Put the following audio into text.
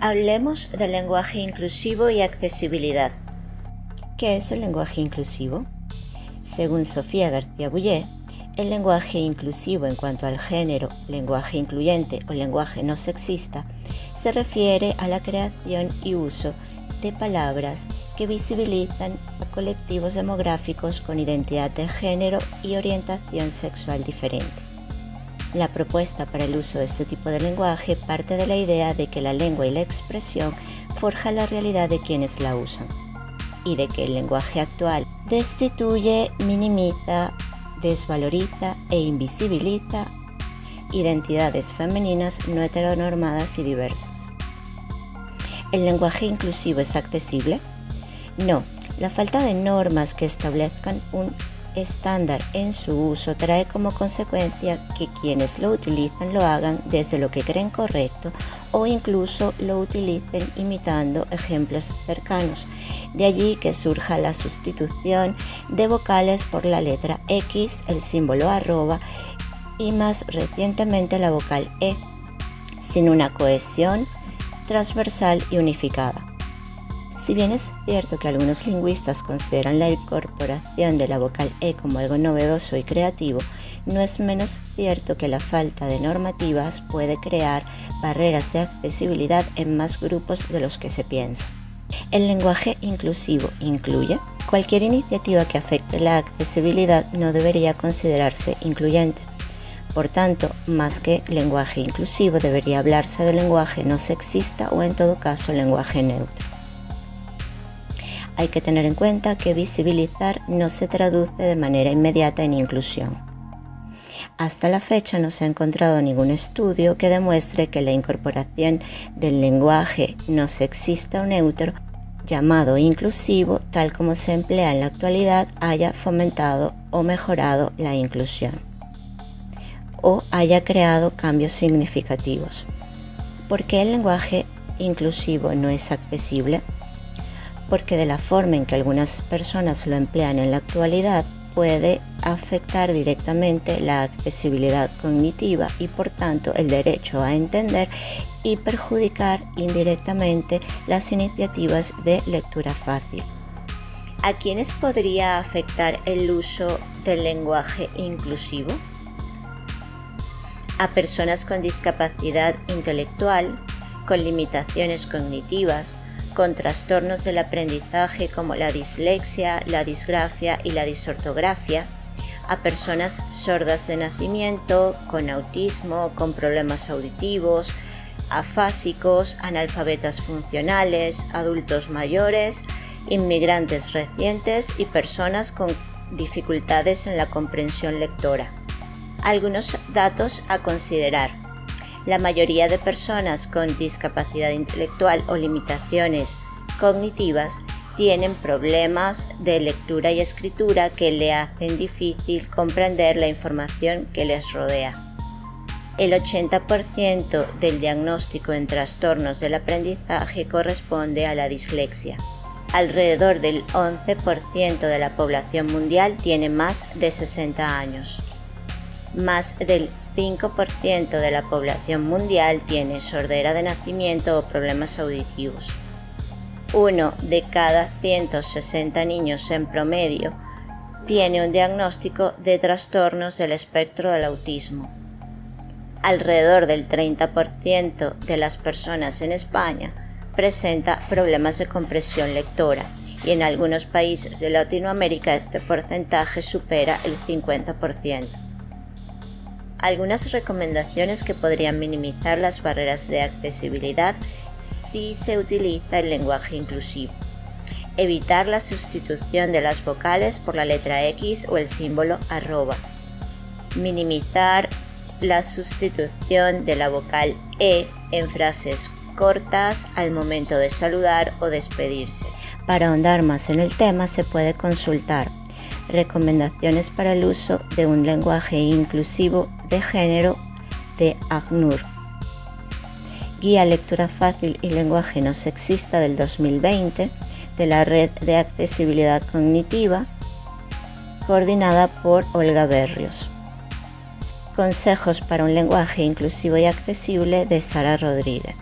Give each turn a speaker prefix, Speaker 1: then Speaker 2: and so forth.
Speaker 1: Hablemos del lenguaje inclusivo y accesibilidad. ¿Qué es el lenguaje inclusivo? Según Sofía García Bouillet, el lenguaje inclusivo en cuanto al género, lenguaje incluyente o lenguaje no sexista se refiere a la creación y uso de palabras que visibilizan a colectivos demográficos con identidad de género y orientación sexual diferente. La propuesta para el uso de este tipo de lenguaje parte de la idea de que la lengua y la expresión forja la realidad de quienes la usan y de que el lenguaje actual destituye, minimiza, desvaloriza e invisibiliza identidades femeninas no heteronormadas y diversas. ¿El lenguaje inclusivo es accesible? No, la falta de normas que establezcan un estándar en su uso trae como consecuencia que quienes lo utilizan lo hagan desde lo que creen correcto o incluso lo utilicen imitando ejemplos cercanos. De allí que surja la sustitución de vocales por la letra X, el símbolo arroba y más recientemente la vocal E, sin una cohesión transversal y unificada. Si bien es cierto que algunos lingüistas consideran la incorporación de la vocal E como algo novedoso y creativo, no es menos cierto que la falta de normativas puede crear barreras de accesibilidad en más grupos de los que se piensa. El lenguaje inclusivo incluye cualquier iniciativa que afecte la accesibilidad no debería considerarse incluyente. Por tanto, más que lenguaje inclusivo debería hablarse de lenguaje no sexista o en todo caso lenguaje neutro. Hay que tener en cuenta que visibilizar no se traduce de manera inmediata en inclusión. Hasta la fecha no se ha encontrado ningún estudio que demuestre que la incorporación del lenguaje no sexista o neutro llamado inclusivo, tal como se emplea en la actualidad, haya fomentado o mejorado la inclusión o haya creado cambios significativos. ¿Por qué el lenguaje inclusivo no es accesible? Porque de la forma en que algunas personas lo emplean en la actualidad puede afectar directamente la accesibilidad cognitiva y por tanto el derecho a entender y perjudicar indirectamente las iniciativas de lectura fácil. ¿A quiénes podría afectar el uso del lenguaje inclusivo? A personas con discapacidad intelectual, con limitaciones cognitivas, con trastornos del aprendizaje como la dislexia, la disgrafia y la disortografia, a personas sordas de nacimiento, con autismo, con problemas auditivos, afásicos, analfabetas funcionales, adultos mayores, inmigrantes recientes y personas con dificultades en la comprensión lectora. Algunos datos a considerar. La mayoría de personas con discapacidad intelectual o limitaciones cognitivas tienen problemas de lectura y escritura que le hacen difícil comprender la información que les rodea. El 80% del diagnóstico en trastornos del aprendizaje corresponde a la dislexia. Alrededor del 11% de la población mundial tiene más de 60 años. Más del 5% de la población mundial tiene sordera de nacimiento o problemas auditivos. Uno de cada 160 niños en promedio tiene un diagnóstico de trastornos del espectro del autismo. Alrededor del 30% de las personas en España presenta problemas de compresión lectora y en algunos países de Latinoamérica este porcentaje supera el 50% algunas recomendaciones que podrían minimizar las barreras de accesibilidad si se utiliza el lenguaje inclusivo. Evitar la sustitución de las vocales por la letra X o el símbolo arroba. Minimizar la sustitución de la vocal E en frases cortas al momento de saludar o despedirse. Para ahondar más en el tema se puede consultar Recomendaciones para el uso de un lenguaje inclusivo de género de ACNUR. Guía Lectura Fácil y Lenguaje No Sexista del 2020 de la Red de Accesibilidad Cognitiva, coordinada por Olga Berrios. Consejos para un lenguaje inclusivo y accesible de Sara Rodríguez.